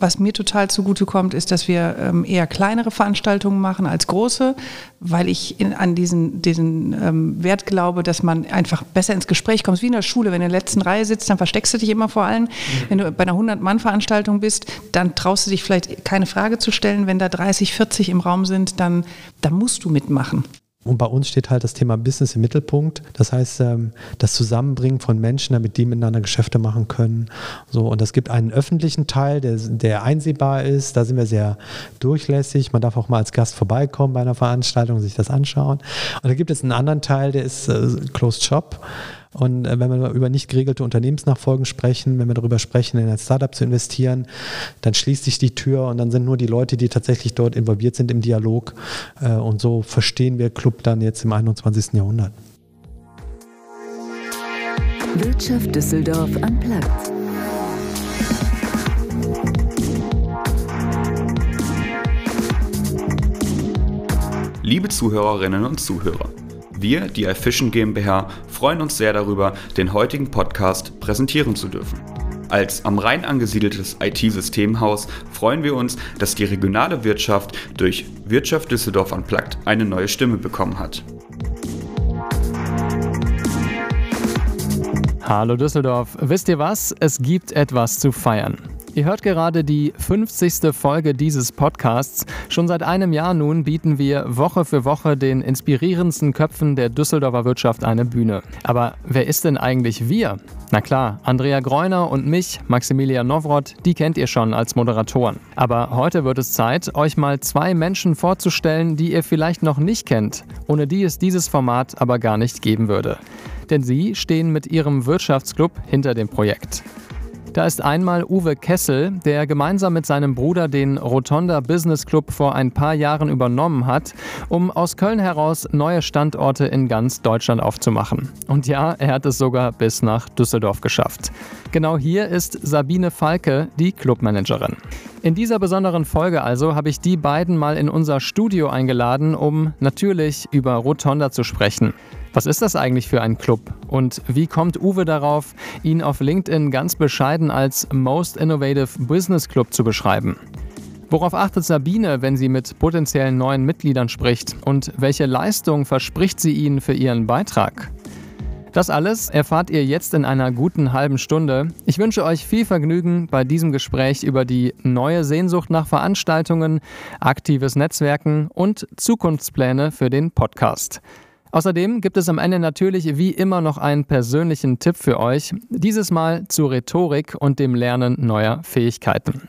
was mir total zugutekommt, ist, dass wir ähm, eher kleinere Veranstaltungen machen als große, weil ich in, an diesen, diesen ähm, Wert glaube, dass man einfach besser ins Gespräch kommt. Wie in der Schule, wenn du in der letzten Reihe sitzt, dann versteckst du dich immer vor allen. Mhm. Wenn du bei einer 100-Mann-Veranstaltung bist, dann traust du dich vielleicht keine Frage zu stellen. Wenn da 30, 40 im Raum sind, dann, dann musst du mitmachen. Und bei uns steht halt das Thema Business im Mittelpunkt. Das heißt, ähm, das Zusammenbringen von Menschen, damit die miteinander Geschäfte machen können. So, und es gibt einen öffentlichen Teil, der, der einsehbar ist. Da sind wir sehr durchlässig. Man darf auch mal als Gast vorbeikommen bei einer Veranstaltung und sich das anschauen. Und da gibt es einen anderen Teil, der ist äh, Closed Shop. Und äh, wenn wir über nicht geregelte Unternehmensnachfolgen sprechen, wenn wir darüber sprechen, in ein Startup zu investieren, dann schließt sich die Tür und dann sind nur die Leute, die tatsächlich dort involviert sind im Dialog. Äh, und so verstehen wir Club dann jetzt im 21. Jahrhundert. Wirtschaft Düsseldorf am Platz. Liebe Zuhörerinnen und Zuhörer, wir, die iFishing GmbH, freuen uns sehr darüber, den heutigen Podcast präsentieren zu dürfen. Als am Rhein angesiedeltes IT-Systemhaus freuen wir uns, dass die regionale Wirtschaft durch Wirtschaft Düsseldorf Unplugged eine neue Stimme bekommen hat. Hallo Düsseldorf, wisst ihr was? Es gibt etwas zu feiern. Ihr hört gerade die 50. Folge dieses Podcasts. Schon seit einem Jahr nun bieten wir Woche für Woche den inspirierendsten Köpfen der Düsseldorfer Wirtschaft eine Bühne. Aber wer ist denn eigentlich wir? Na klar, Andrea Greuner und mich, Maximilian Nowrot, die kennt ihr schon als Moderatoren. Aber heute wird es Zeit, euch mal zwei Menschen vorzustellen, die ihr vielleicht noch nicht kennt, ohne die es dieses Format aber gar nicht geben würde. Denn sie stehen mit ihrem Wirtschaftsclub hinter dem Projekt. Da ist einmal Uwe Kessel, der gemeinsam mit seinem Bruder den Rotonda Business Club vor ein paar Jahren übernommen hat, um aus Köln heraus neue Standorte in ganz Deutschland aufzumachen. Und ja, er hat es sogar bis nach Düsseldorf geschafft. Genau hier ist Sabine Falke, die Clubmanagerin. In dieser besonderen Folge also habe ich die beiden mal in unser Studio eingeladen, um natürlich über Rotonda zu sprechen. Was ist das eigentlich für ein Club? Und wie kommt Uwe darauf, ihn auf LinkedIn ganz bescheiden als Most Innovative Business Club zu beschreiben? Worauf achtet Sabine, wenn sie mit potenziellen neuen Mitgliedern spricht? Und welche Leistung verspricht sie ihnen für ihren Beitrag? Das alles erfahrt ihr jetzt in einer guten halben Stunde. Ich wünsche euch viel Vergnügen bei diesem Gespräch über die neue Sehnsucht nach Veranstaltungen, aktives Netzwerken und Zukunftspläne für den Podcast. Außerdem gibt es am Ende natürlich wie immer noch einen persönlichen Tipp für euch, dieses Mal zur Rhetorik und dem Lernen neuer Fähigkeiten.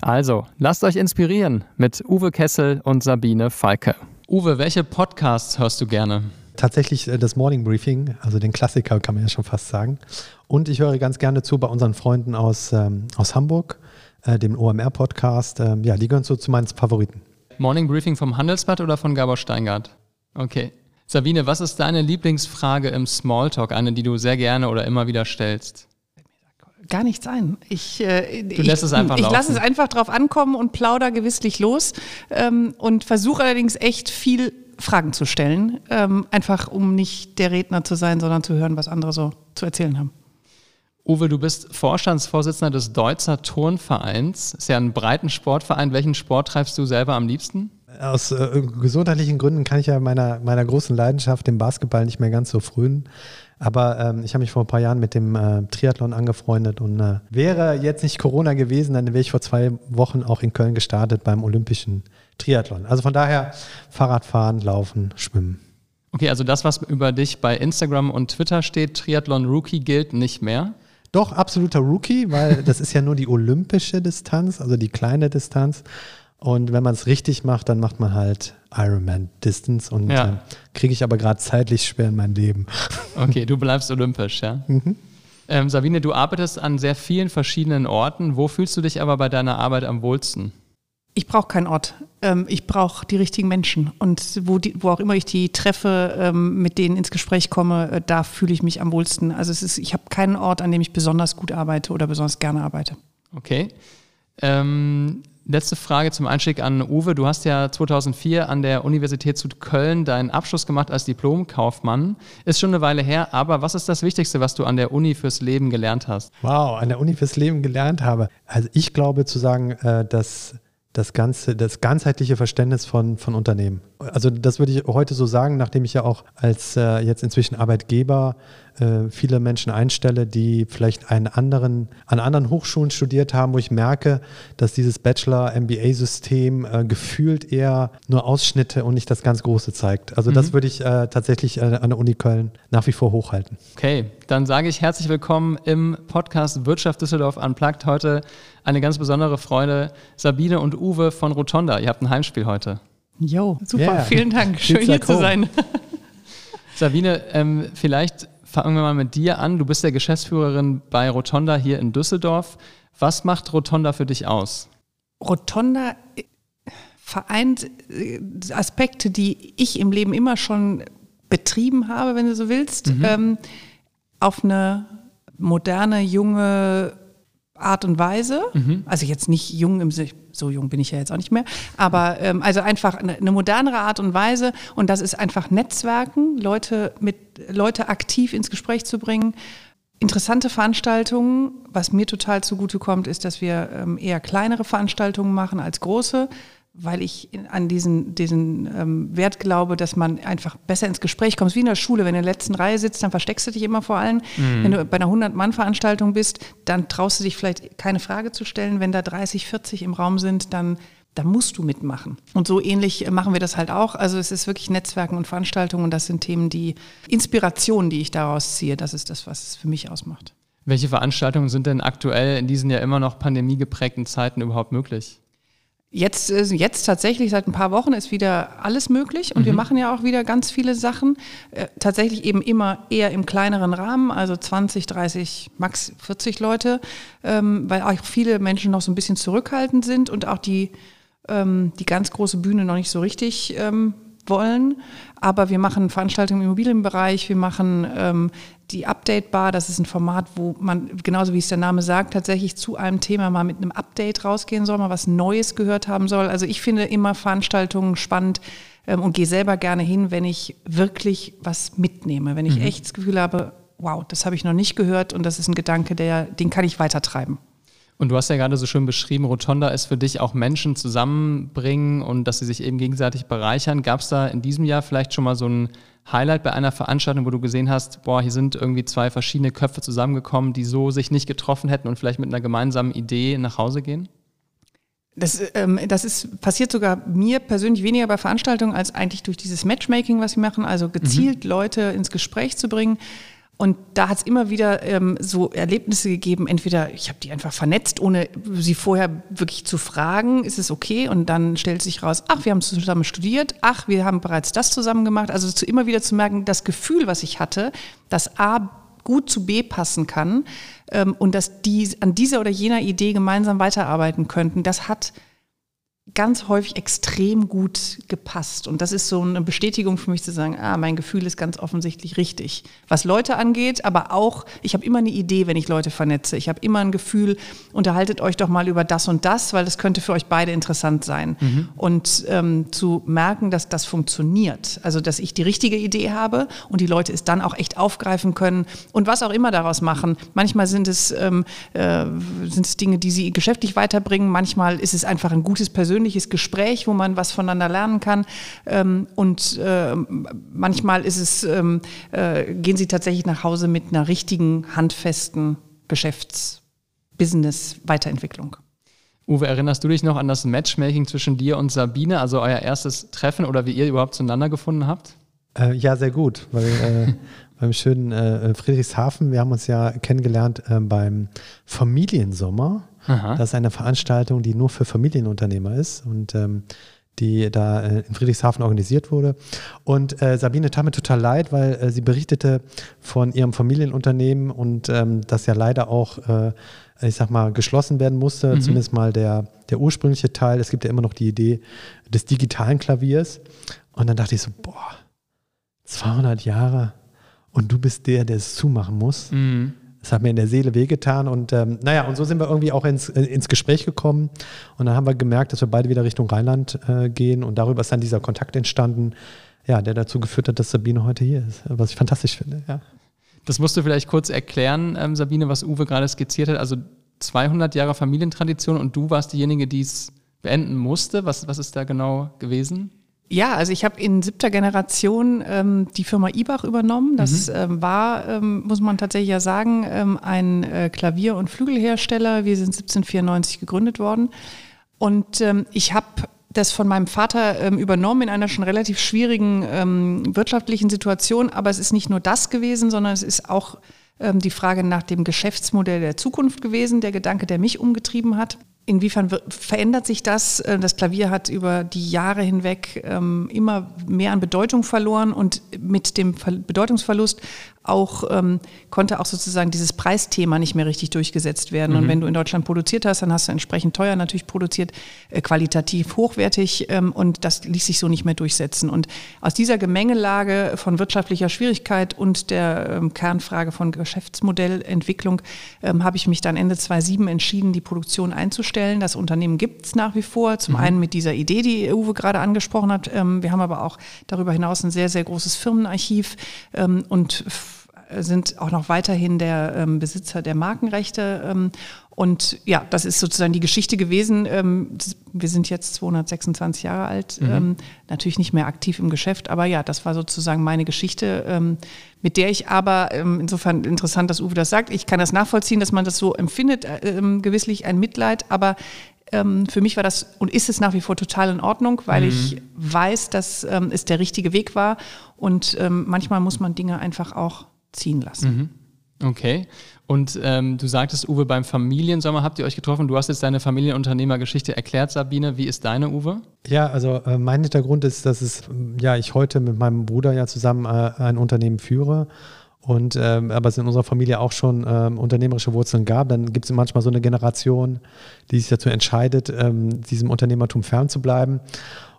Also, lasst euch inspirieren mit Uwe Kessel und Sabine Falke. Uwe, welche Podcasts hörst du gerne? Tatsächlich äh, das Morning Briefing, also den Klassiker kann man ja schon fast sagen. Und ich höre ganz gerne zu bei unseren Freunden aus, ähm, aus Hamburg, äh, dem OMR-Podcast. Ähm, ja, die gehören so zu meinen Favoriten. Morning Briefing vom Handelsblatt oder von Gabor Steingart? Okay. Sabine, was ist deine Lieblingsfrage im Smalltalk, eine, die du sehr gerne oder immer wieder stellst? Gar nichts ein. Ich, äh, du lässt ich, es einfach Ich laufen. lasse es einfach drauf ankommen und plauder gewisslich los ähm, und versuche allerdings echt viel Fragen zu stellen, ähm, einfach um nicht der Redner zu sein, sondern zu hören, was andere so zu erzählen haben. Uwe, du bist Vorstandsvorsitzender des Deutzer Turnvereins. Ist ja ein breiten Sportverein. Welchen Sport treibst du selber am liebsten? Aus äh, gesundheitlichen Gründen kann ich ja meiner, meiner großen Leidenschaft, dem Basketball, nicht mehr ganz so frühen. Aber ähm, ich habe mich vor ein paar Jahren mit dem äh, Triathlon angefreundet und äh, wäre jetzt nicht Corona gewesen, dann wäre ich vor zwei Wochen auch in Köln gestartet beim Olympischen Triathlon. Also von daher Fahrradfahren, Laufen, Schwimmen. Okay, also das, was über dich bei Instagram und Twitter steht, Triathlon Rookie gilt nicht mehr? Doch, absoluter Rookie, weil das ist ja nur die olympische Distanz, also die kleine Distanz. Und wenn man es richtig macht, dann macht man halt Ironman Distance und ja. äh, kriege ich aber gerade zeitlich schwer in mein Leben. Okay, du bleibst olympisch, ja. Mhm. Ähm, Sabine, du arbeitest an sehr vielen verschiedenen Orten. Wo fühlst du dich aber bei deiner Arbeit am wohlsten? Ich brauche keinen Ort. Ähm, ich brauche die richtigen Menschen. Und wo, die, wo auch immer ich die treffe, ähm, mit denen ins Gespräch komme, äh, da fühle ich mich am wohlsten. Also es ist, ich habe keinen Ort, an dem ich besonders gut arbeite oder besonders gerne arbeite. Okay. Ähm, Letzte Frage zum Einstieg an Uwe. Du hast ja 2004 an der Universität zu Köln deinen Abschluss gemacht als Diplomkaufmann. Ist schon eine Weile her, aber was ist das Wichtigste, was du an der Uni fürs Leben gelernt hast? Wow, an der Uni fürs Leben gelernt habe. Also ich glaube zu sagen, äh, dass das ganze, das ganzheitliche Verständnis von, von Unternehmen. Also das würde ich heute so sagen, nachdem ich ja auch als äh, jetzt inzwischen Arbeitgeber äh, viele Menschen einstelle, die vielleicht einen anderen, an anderen Hochschulen studiert haben, wo ich merke, dass dieses Bachelor-MBA-System äh, gefühlt eher nur Ausschnitte und nicht das ganz Große zeigt. Also mhm. das würde ich äh, tatsächlich an der Uni Köln nach wie vor hochhalten. Okay, dann sage ich herzlich willkommen im Podcast Wirtschaft Düsseldorf Unplugged. Heute eine ganz besondere Freude, Sabine und Uwe von Rotonda. Ihr habt ein Heimspiel heute. Jo, super, yeah. vielen Dank. Schön hier zu sein. Sabine, ähm, vielleicht fangen wir mal mit dir an. Du bist ja Geschäftsführerin bei Rotonda hier in Düsseldorf. Was macht Rotonda für dich aus? Rotonda äh, vereint äh, Aspekte, die ich im Leben immer schon betrieben habe, wenn du so willst, mhm. ähm, auf eine moderne, junge Art und Weise. Mhm. Also jetzt nicht jung im Sinne, so jung bin ich ja jetzt auch nicht mehr, aber ähm, also einfach eine, eine, modernere Art und Weise. Und das ist einfach Netzwerken, Leute mit Leute aktiv ins Gespräch zu bringen. Interessante Veranstaltungen. Was mir total zugutekommt, ist, dass wir ähm, eher kleinere Veranstaltungen machen als große weil ich an diesen, diesen ähm, Wert glaube, dass man einfach besser ins Gespräch kommt. Wie in der Schule, wenn du in der letzten Reihe sitzt, dann versteckst du dich immer vor allen. Mhm. Wenn du bei einer 100-Mann-Veranstaltung bist, dann traust du dich vielleicht keine Frage zu stellen. Wenn da 30, 40 im Raum sind, dann, dann musst du mitmachen. Und so ähnlich machen wir das halt auch. Also es ist wirklich Netzwerken und Veranstaltungen und das sind Themen, die Inspirationen, die ich daraus ziehe. Das ist das, was es für mich ausmacht. Welche Veranstaltungen sind denn aktuell in diesen ja immer noch pandemiegeprägten Zeiten überhaupt möglich? Jetzt, äh, jetzt tatsächlich seit ein paar Wochen ist wieder alles möglich und mhm. wir machen ja auch wieder ganz viele Sachen. Äh, tatsächlich eben immer eher im kleineren Rahmen, also 20, 30, max 40 Leute, ähm, weil auch viele Menschen noch so ein bisschen zurückhaltend sind und auch die, ähm, die ganz große Bühne noch nicht so richtig ähm, wollen. Aber wir machen Veranstaltungen im Immobilienbereich, wir machen ähm, die Update Bar, das ist ein Format, wo man, genauso wie es der Name sagt, tatsächlich zu einem Thema mal mit einem Update rausgehen soll, mal was Neues gehört haben soll. Also ich finde immer Veranstaltungen spannend ähm, und gehe selber gerne hin, wenn ich wirklich was mitnehme, wenn ich mhm. echt das Gefühl habe, wow, das habe ich noch nicht gehört und das ist ein Gedanke, der, den kann ich weitertreiben. Und du hast ja gerade so schön beschrieben, Rotonda ist für dich auch Menschen zusammenbringen und dass sie sich eben gegenseitig bereichern. Gab es da in diesem Jahr vielleicht schon mal so ein Highlight bei einer Veranstaltung, wo du gesehen hast, boah, hier sind irgendwie zwei verschiedene Köpfe zusammengekommen, die so sich nicht getroffen hätten und vielleicht mit einer gemeinsamen Idee nach Hause gehen? Das, ähm, das ist, passiert sogar mir persönlich weniger bei Veranstaltungen als eigentlich durch dieses Matchmaking, was wir machen, also gezielt mhm. Leute ins Gespräch zu bringen. Und da hat es immer wieder ähm, so Erlebnisse gegeben, entweder ich habe die einfach vernetzt, ohne sie vorher wirklich zu fragen, ist es okay? Und dann stellt sich raus, ach, wir haben zusammen studiert, ach, wir haben bereits das zusammen gemacht. Also zu immer wieder zu merken, das Gefühl, was ich hatte, dass A gut zu B passen kann ähm, und dass die an dieser oder jener Idee gemeinsam weiterarbeiten könnten, das hat ganz häufig extrem gut gepasst. Und das ist so eine Bestätigung für mich zu sagen, ah, mein Gefühl ist ganz offensichtlich richtig. Was Leute angeht, aber auch, ich habe immer eine Idee, wenn ich Leute vernetze. Ich habe immer ein Gefühl, unterhaltet euch doch mal über das und das, weil das könnte für euch beide interessant sein. Mhm. Und ähm, zu merken, dass das funktioniert. Also, dass ich die richtige Idee habe und die Leute es dann auch echt aufgreifen können und was auch immer daraus machen. Manchmal sind es, ähm, äh, sind es Dinge, die sie geschäftlich weiterbringen. Manchmal ist es einfach ein gutes persönliches persönliches Gespräch, wo man was voneinander lernen kann. Ähm, und äh, manchmal ist es, ähm, äh, gehen sie tatsächlich nach Hause mit einer richtigen, handfesten Geschäfts-Business-Weiterentwicklung. Uwe, erinnerst du dich noch an das Matchmaking zwischen dir und Sabine, also euer erstes Treffen oder wie ihr überhaupt zueinander gefunden habt? Äh, ja, sehr gut, weil äh, beim schönen äh, Friedrichshafen, wir haben uns ja kennengelernt äh, beim Familiensommer Aha. Das ist eine Veranstaltung, die nur für Familienunternehmer ist und ähm, die da äh, in Friedrichshafen organisiert wurde. Und äh, Sabine tat mir total leid, weil äh, sie berichtete von ihrem Familienunternehmen und ähm, das ja leider auch, äh, ich sag mal, geschlossen werden musste, mhm. zumindest mal der, der ursprüngliche Teil. Es gibt ja immer noch die Idee des digitalen Klaviers. Und dann dachte ich so, boah, 200 Jahre und du bist der, der es zumachen muss. Mhm. Das hat mir in der Seele wehgetan. Und ähm, naja, und so sind wir irgendwie auch ins, äh, ins Gespräch gekommen. Und dann haben wir gemerkt, dass wir beide wieder Richtung Rheinland äh, gehen. Und darüber ist dann dieser Kontakt entstanden, ja, der dazu geführt hat, dass Sabine heute hier ist, was ich fantastisch finde. Ja. Das musst du vielleicht kurz erklären, ähm, Sabine, was Uwe gerade skizziert hat. Also 200 Jahre Familientradition und du warst diejenige, die es beenden musste. Was, was ist da genau gewesen? Ja, also ich habe in siebter Generation ähm, die Firma Ibach übernommen. Das mhm. ähm, war, ähm, muss man tatsächlich ja sagen, ähm, ein äh, Klavier- und Flügelhersteller. Wir sind 1794 gegründet worden. Und ähm, ich habe das von meinem Vater ähm, übernommen in einer schon relativ schwierigen ähm, wirtschaftlichen Situation. Aber es ist nicht nur das gewesen, sondern es ist auch ähm, die Frage nach dem Geschäftsmodell der Zukunft gewesen, der Gedanke, der mich umgetrieben hat. Inwiefern verändert sich das? Äh, das Klavier hat über die Jahre hinweg ähm, immer mehr an Bedeutung verloren und mit dem Bedeutungsverlust auch ähm, konnte auch sozusagen dieses Preisthema nicht mehr richtig durchgesetzt werden. Mhm. Und wenn du in Deutschland produziert hast, dann hast du entsprechend teuer natürlich produziert, äh, qualitativ hochwertig ähm, und das ließ sich so nicht mehr durchsetzen. Und aus dieser Gemengelage von wirtschaftlicher Schwierigkeit und der ähm, Kernfrage von Geschäftsmodellentwicklung ähm, habe ich mich dann Ende 2007 entschieden, die Produktion einzustellen. Das Unternehmen gibt es nach wie vor. Zum mhm. einen mit dieser Idee, die Uwe gerade angesprochen hat. Ähm, wir haben aber auch darüber hinaus ein sehr, sehr großes Firmenarchiv ähm, und sind auch noch weiterhin der ähm, Besitzer der Markenrechte. Ähm, und ja, das ist sozusagen die Geschichte gewesen. Ähm, wir sind jetzt 226 Jahre alt, mhm. Ähm, natürlich nicht mehr aktiv im Geschäft, aber ja, das war sozusagen meine Geschichte, ähm, mit der ich aber, ähm, insofern interessant, dass Uwe das sagt, ich kann das nachvollziehen, dass man das so empfindet, gewisslich ein Mitleid, aber für mich war das und ist es nach wie vor total in Ordnung, weil mhm. ich weiß, dass es der richtige Weg war. Und manchmal muss man Dinge einfach auch ziehen lassen. Mhm. Okay. Und ähm, du sagtest, Uwe, beim Familiensommer habt ihr euch getroffen. Du hast jetzt deine Familienunternehmergeschichte erklärt, Sabine. Wie ist deine, Uwe? Ja, also äh, mein Hintergrund ist, dass es, ja, ich heute mit meinem Bruder ja zusammen äh, ein Unternehmen führe. Und ähm, aber es in unserer Familie auch schon ähm, unternehmerische Wurzeln gab, dann gibt es manchmal so eine Generation, die sich dazu entscheidet, ähm, diesem Unternehmertum fernzubleiben.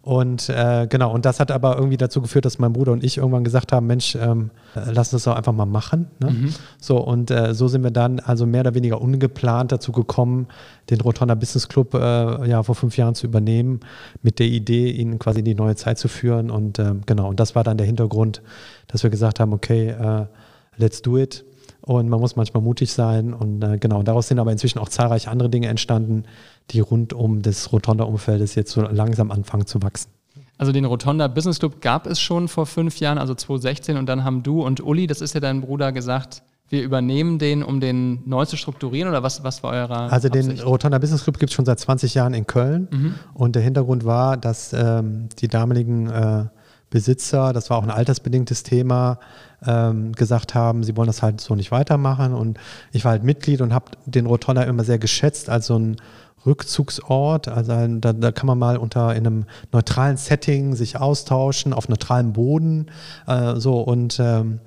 Und äh, genau, und das hat aber irgendwie dazu geführt, dass mein Bruder und ich irgendwann gesagt haben, Mensch, ähm, lass uns das doch einfach mal machen. Ne? Mhm. So, und äh, so sind wir dann also mehr oder weniger ungeplant dazu gekommen, den Rotonda Business Club äh, ja vor fünf Jahren zu übernehmen, mit der Idee, ihn quasi in die neue Zeit zu führen. Und ähm, genau, und das war dann der Hintergrund, dass wir gesagt haben, okay, äh, let's do it. Und man muss manchmal mutig sein. Und äh, genau, daraus sind aber inzwischen auch zahlreiche andere Dinge entstanden, die rund um das Rotonda-Umfeldes jetzt so langsam anfangen zu wachsen. Also den Rotonda Business Club gab es schon vor fünf Jahren, also 2016, und dann haben du und Uli, das ist ja dein Bruder, gesagt, wir übernehmen den, um den neu zu strukturieren oder was, was war eurer Also den Absicht? Rotonda Business Club gibt es schon seit 20 Jahren in Köln mhm. und der Hintergrund war, dass ähm, die damaligen äh, Besitzer, das war auch ein altersbedingtes Thema, ähm, gesagt haben, sie wollen das halt so nicht weitermachen. Und ich war halt Mitglied und habe den Rotonda immer sehr geschätzt als so ein Rückzugsort. Also da, da, kann man mal unter in einem neutralen Setting sich austauschen, auf neutralem Boden. Äh, so und ähm,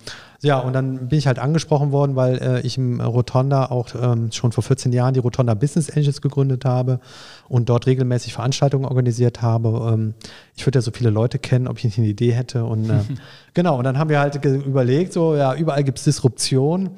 ja, und dann bin ich halt angesprochen worden, weil äh, ich im Rotonda auch ähm, schon vor 14 Jahren die Rotonda Business Angels gegründet habe und dort regelmäßig Veranstaltungen organisiert habe. Ähm, ich würde ja so viele Leute kennen, ob ich nicht eine Idee hätte. Und äh, genau, und dann haben wir halt überlegt, so ja, überall gibt es Disruption.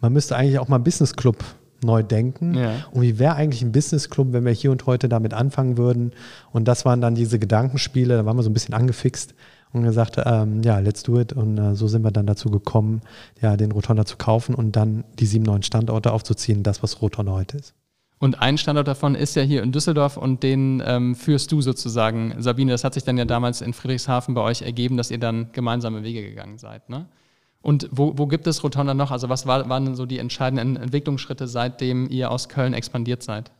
Man müsste eigentlich auch mal einen Business Club neu denken. Ja. Und wie wäre eigentlich ein Business Club, wenn wir hier und heute damit anfangen würden? Und das waren dann diese Gedankenspiele, da waren wir so ein bisschen angefixt und gesagt, ähm, ja, let's do it. Und äh, so sind wir dann dazu gekommen, ja, den Rotonda zu kaufen und dann die sieben neuen Standorte aufzuziehen, das, was Rotonda heute ist. Und ein Standort davon ist ja hier in Düsseldorf und den ähm, führst du sozusagen. Sabine, das hat sich dann ja damals in Friedrichshafen bei euch ergeben, dass ihr dann gemeinsame Wege gegangen seid. Ne? Und wo, wo gibt es Rotonda noch? Also was war, waren so die entscheidenden Entwicklungsschritte, seitdem ihr aus Köln expandiert seid?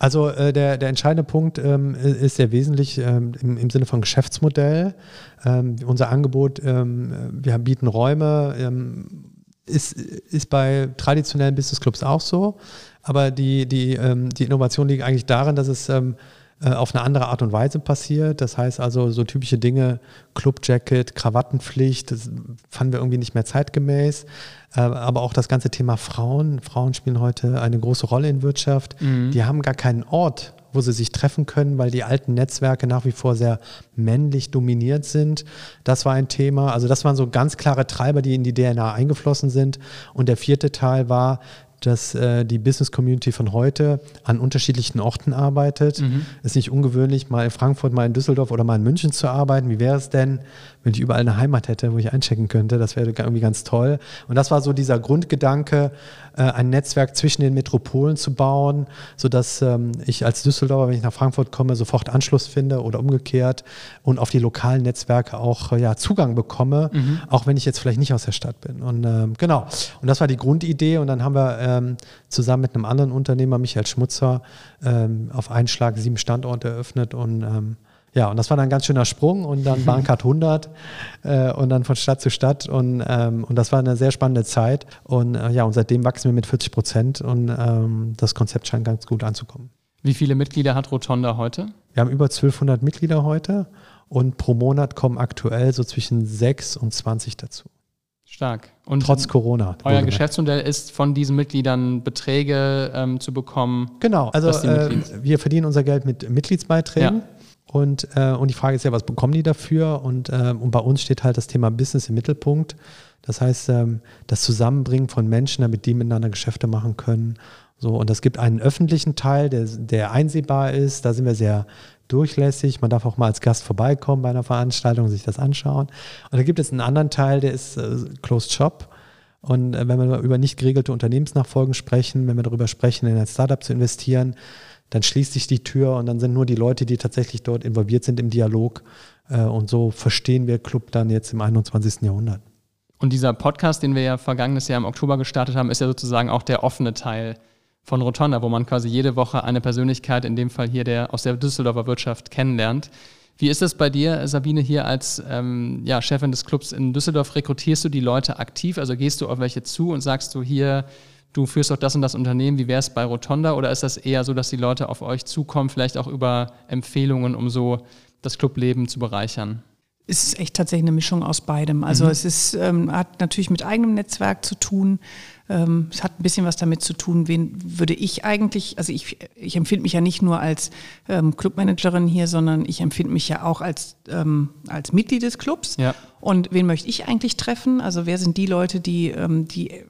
Also äh, der, der entscheidende Punkt ähm, ist sehr wesentlich ähm, im, im, Sinne von Geschäftsmodell. Ähm, unser Angebot, ähm, wir bieten Räume, ähm, ist, ist bei traditionellen Business Clubs auch so. Aber die, die, ähm, die Innovation liegt eigentlich darin, dass es äh, auf eine andere Art und Weise passiert. Das heißt also so typische Dinge, Clubjacket, Krawattenpflicht, das fanden wir irgendwie nicht mehr zeitgemäß. Äh, aber auch das ganze Thema Frauen. Frauen spielen heute eine große Rolle in Wirtschaft. Mhm. Die haben gar keinen Ort, wo sie sich treffen können, weil die alten Netzwerke nach wie vor sehr männlich dominiert sind. Das war ein Thema. Also das waren so ganz klare Treiber, die in die DNA eingeflossen sind. Und der vierte Teil war, dass äh, die Business Community von heute an unterschiedlichen Orten arbeitet. Mhm. Ist nicht ungewöhnlich, mal in Frankfurt, mal in Düsseldorf oder mal in München zu arbeiten. Wie wäre es denn, wenn ich überall eine Heimat hätte, wo ich einchecken könnte? Das wäre irgendwie ganz toll. Und das war so dieser Grundgedanke, äh, ein Netzwerk zwischen den Metropolen zu bauen, sodass ähm, ich als Düsseldorfer, wenn ich nach Frankfurt komme, sofort Anschluss finde oder umgekehrt und auf die lokalen Netzwerke auch äh, ja, Zugang bekomme, mhm. auch wenn ich jetzt vielleicht nicht aus der Stadt bin. Und ähm, genau, und das war die Grundidee. Und dann haben wir ähm, zusammen mit einem anderen Unternehmer, Michael Schmutzer, ähm, auf einen Schlag sieben Standorte eröffnet und ähm, ja, und das war dann ein ganz schöner Sprung und dann Bahncard 100 äh, und dann von Stadt zu Stadt und, ähm, und das war eine sehr spannende Zeit und äh, ja, und seitdem wachsen wir mit 40 Prozent und ähm, das Konzept scheint ganz gut anzukommen. Wie viele Mitglieder hat Rotonda heute? Wir haben über 1200 Mitglieder heute und pro Monat kommen aktuell so zwischen 6 und 20 dazu. Stark. Und Trotz Corona. Euer Geschäftsmodell ist, von diesen Mitgliedern Beträge ähm, zu bekommen. Genau, also äh, wir verdienen unser Geld mit Mitgliedsbeiträgen. Ja. Und, äh, und die Frage ist ja, was bekommen die dafür? Und, äh, und bei uns steht halt das Thema Business im Mittelpunkt. Das heißt, ähm, das Zusammenbringen von Menschen, damit die miteinander Geschäfte machen können. So, und es gibt einen öffentlichen Teil, der, der einsehbar ist. Da sind wir sehr durchlässig. Man darf auch mal als Gast vorbeikommen bei einer Veranstaltung und sich das anschauen. Und da gibt es einen anderen Teil, der ist äh, Closed Shop. Und äh, wenn wir über nicht geregelte Unternehmensnachfolgen sprechen, wenn wir darüber sprechen, in ein Startup zu investieren, dann schließt sich die Tür und dann sind nur die Leute, die tatsächlich dort involviert sind im Dialog. Äh, und so verstehen wir Club dann jetzt im 21. Jahrhundert. Und dieser Podcast, den wir ja vergangenes Jahr im Oktober gestartet haben, ist ja sozusagen auch der offene Teil von Rotonda, wo man quasi jede Woche eine Persönlichkeit, in dem Fall hier der aus der Düsseldorfer Wirtschaft, kennenlernt. Wie ist es bei dir, Sabine, hier als ähm, ja, Chefin des Clubs in Düsseldorf? Rekrutierst du die Leute aktiv? Also gehst du auf welche zu und sagst du hier, du führst doch das und das Unternehmen, wie wäre es bei Rotonda? Oder ist das eher so, dass die Leute auf euch zukommen, vielleicht auch über Empfehlungen, um so das Clubleben zu bereichern? Es ist echt tatsächlich eine Mischung aus beidem. Also mhm. es ist, ähm, hat natürlich mit eigenem Netzwerk zu tun. Ähm, es hat ein bisschen was damit zu tun, wen würde ich eigentlich, also ich, ich empfinde mich ja nicht nur als ähm, Clubmanagerin hier, sondern ich empfinde mich ja auch als, ähm, als Mitglied des Clubs. Ja. Und wen möchte ich eigentlich treffen? Also wer sind die Leute, die, ähm, die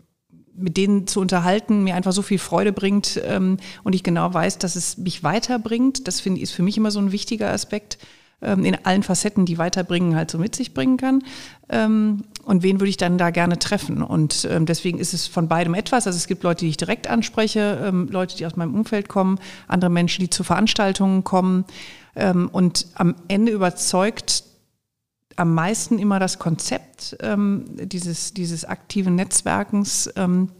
mit denen zu unterhalten mir einfach so viel Freude bringt ähm, und ich genau weiß, dass es mich weiterbringt. Das finde ist für mich immer so ein wichtiger Aspekt ähm, in allen Facetten, die weiterbringen, halt so mit sich bringen kann. Ähm, und wen würde ich dann da gerne treffen? Und ähm, deswegen ist es von beidem etwas. Also es gibt Leute, die ich direkt anspreche, ähm, Leute, die aus meinem Umfeld kommen, andere Menschen, die zu Veranstaltungen kommen. Ähm, und am Ende überzeugt am meisten immer das Konzept ähm, dieses, dieses aktiven Netzwerkens ähm,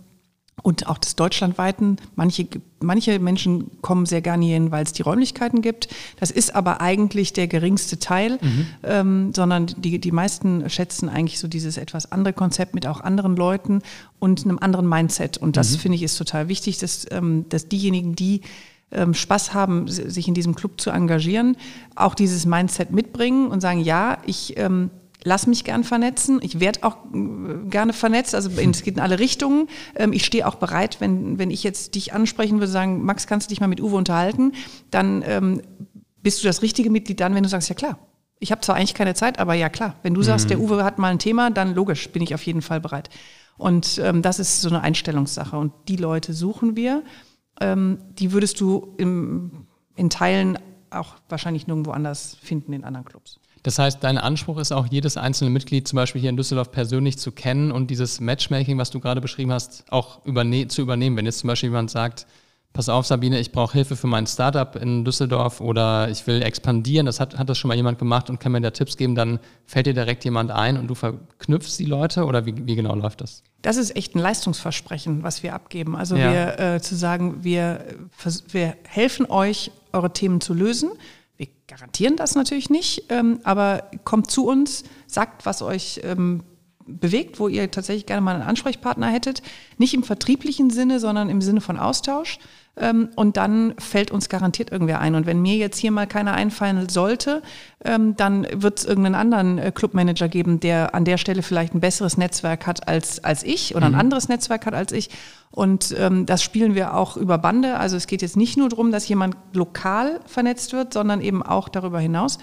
und auch des deutschlandweiten. Manche, manche Menschen kommen sehr gerne hierhin, weil es die Räumlichkeiten gibt. Das ist aber eigentlich der geringste Teil, mhm. ähm, sondern die, die meisten schätzen eigentlich so dieses etwas andere Konzept mit auch anderen Leuten und einem anderen Mindset. Und das mhm. finde ich ist total wichtig, dass, ähm, dass diejenigen, die ähm, Spaß haben, sich in diesem Club zu engagieren, auch dieses Mindset mitbringen und sagen, ja, ich ähm, lass mich gern vernetzen. Ich werde auch äh, gerne vernetzt. Also es geht in alle Richtungen. Ähm, ich stehe auch bereit, wenn, wenn ich jetzt dich ansprechen würde, sagen, Max, kannst du dich mal mit Uwe unterhalten? Dann ähm, bist du das richtige Mitglied dann, wenn du sagst, ja klar. Ich habe zwar eigentlich keine Zeit, aber ja klar. Wenn du sagst, mhm. der Uwe hat mal ein Thema, dann logisch, bin ich auf jeden Fall bereit. Und ähm, das ist so eine Einstellungssache. Und die Leute suchen wir ähm, die würdest du im, in Teilen auch wahrscheinlich nirgendwo anders finden in anderen Clubs. Das heißt, dein Anspruch ist auch, jedes einzelne Mitglied zum Beispiel hier in Düsseldorf persönlich zu kennen und dieses Matchmaking, was du gerade beschrieben hast, auch überne zu übernehmen. Wenn jetzt zum Beispiel jemand sagt, pass auf Sabine, ich brauche Hilfe für mein Startup in Düsseldorf oder ich will expandieren, das hat, hat das schon mal jemand gemacht und kann mir da Tipps geben, dann fällt dir direkt jemand ein und du verknüpfst die Leute oder wie, wie genau läuft das? Das ist echt ein Leistungsversprechen, was wir abgeben. Also ja. wir äh, zu sagen, wir, wir helfen euch, eure Themen zu lösen. Wir garantieren das natürlich nicht, ähm, aber kommt zu uns, sagt, was euch ähm, bewegt, wo ihr tatsächlich gerne mal einen Ansprechpartner hättet. Nicht im vertrieblichen Sinne, sondern im Sinne von Austausch. Ähm, und dann fällt uns garantiert irgendwer ein. Und wenn mir jetzt hier mal keiner einfallen sollte, ähm, dann wird es irgendeinen anderen äh, Clubmanager geben, der an der Stelle vielleicht ein besseres Netzwerk hat als, als ich oder ein mhm. anderes Netzwerk hat als ich. Und ähm, das spielen wir auch über Bande. Also es geht jetzt nicht nur darum, dass jemand lokal vernetzt wird, sondern eben auch darüber hinaus.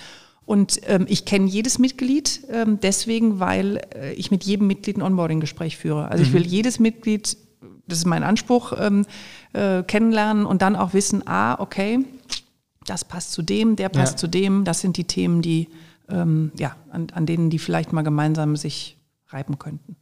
Und ähm, ich kenne jedes Mitglied ähm, deswegen, weil äh, ich mit jedem Mitglied ein Onboarding-Gespräch führe. Also mhm. ich will jedes Mitglied das ist mein Anspruch, ähm, äh, kennenlernen und dann auch wissen, ah, okay, das passt zu dem, der passt ja. zu dem, das sind die Themen, die, ähm, ja, an, an denen die vielleicht mal gemeinsam sich reiben könnten.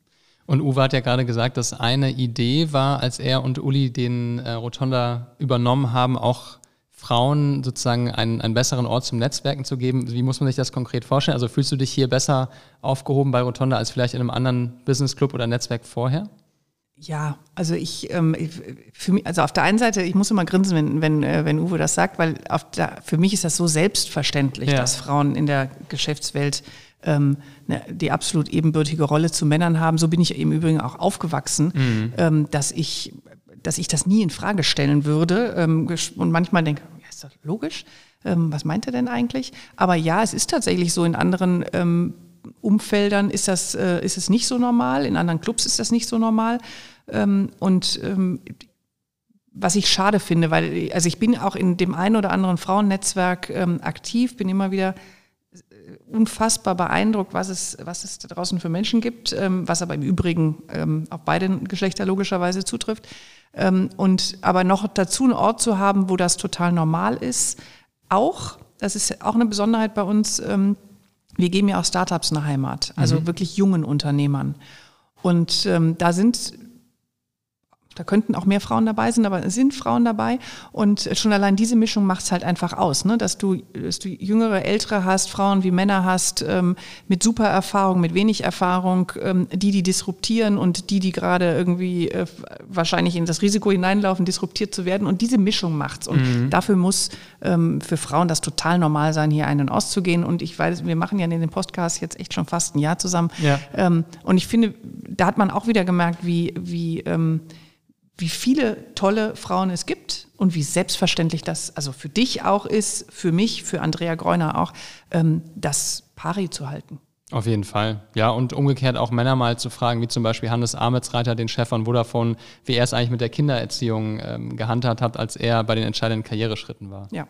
Und Uwe hat ja gerade gesagt, dass eine Idee war, als er und Uli den äh, Rotonda übernommen haben, auch Frauen sozusagen einen, einen besseren Ort zum Netzwerken zu geben. Wie muss man sich das konkret vorstellen? Also fühlst du dich hier besser aufgehoben bei Rotonda als vielleicht in einem anderen Business Club oder Netzwerk vorher? Ja, also ich, ähm, für mich, also auf der einen Seite, ich muss immer grinsen, wenn, wenn, äh, wenn Uwe das sagt, weil auf der, für mich ist das so selbstverständlich, ja. dass Frauen in der Geschäftswelt ähm, ne, die absolut ebenbürtige Rolle zu Männern haben. So bin ich im Übrigen auch aufgewachsen, mhm. ähm, dass ich, dass ich das nie in Frage stellen würde ähm, und manchmal denke, ja, ist das logisch? Ähm, was meint er denn eigentlich? Aber ja, es ist tatsächlich so in anderen ähm, Umfeldern ist das äh, ist es nicht so normal, in anderen Clubs ist das nicht so normal. Ähm, und ähm, was ich schade finde, weil also ich bin auch in dem einen oder anderen Frauennetzwerk ähm, aktiv, bin immer wieder äh, unfassbar beeindruckt, was es, was es da draußen für Menschen gibt, ähm, was aber im Übrigen ähm, auf beide Geschlechter logischerweise zutrifft. Ähm, und aber noch dazu einen Ort zu haben, wo das total normal ist, auch, das ist auch eine Besonderheit bei uns, wir geben ja auch Startups eine Heimat, also mhm. wirklich jungen Unternehmern. Und ähm, da sind da könnten auch mehr Frauen dabei sein, aber es sind Frauen dabei. Und schon allein diese Mischung macht es halt einfach aus, ne? dass, du, dass du jüngere, ältere hast, Frauen wie Männer hast, ähm, mit super Erfahrung, mit wenig Erfahrung, ähm, die, die disruptieren und die, die gerade irgendwie äh, wahrscheinlich in das Risiko hineinlaufen, disruptiert zu werden. Und diese Mischung macht's. Und mhm. dafür muss ähm, für Frauen das total normal sein, hier einen auszugehen. Und ich weiß, wir machen ja in den Podcast jetzt echt schon fast ein Jahr zusammen. Ja. Ähm, und ich finde, da hat man auch wieder gemerkt, wie, wie ähm, wie viele tolle Frauen es gibt und wie selbstverständlich das also für dich auch ist, für mich, für Andrea Greuner auch, ähm, das Pari zu halten. Auf jeden Fall. Ja, und umgekehrt auch Männer mal zu fragen, wie zum Beispiel Hannes Ametsreiter, den Chef von Vodafone, wie er es eigentlich mit der Kindererziehung ähm, gehandhabt hat, als er bei den entscheidenden Karriereschritten war. Ja.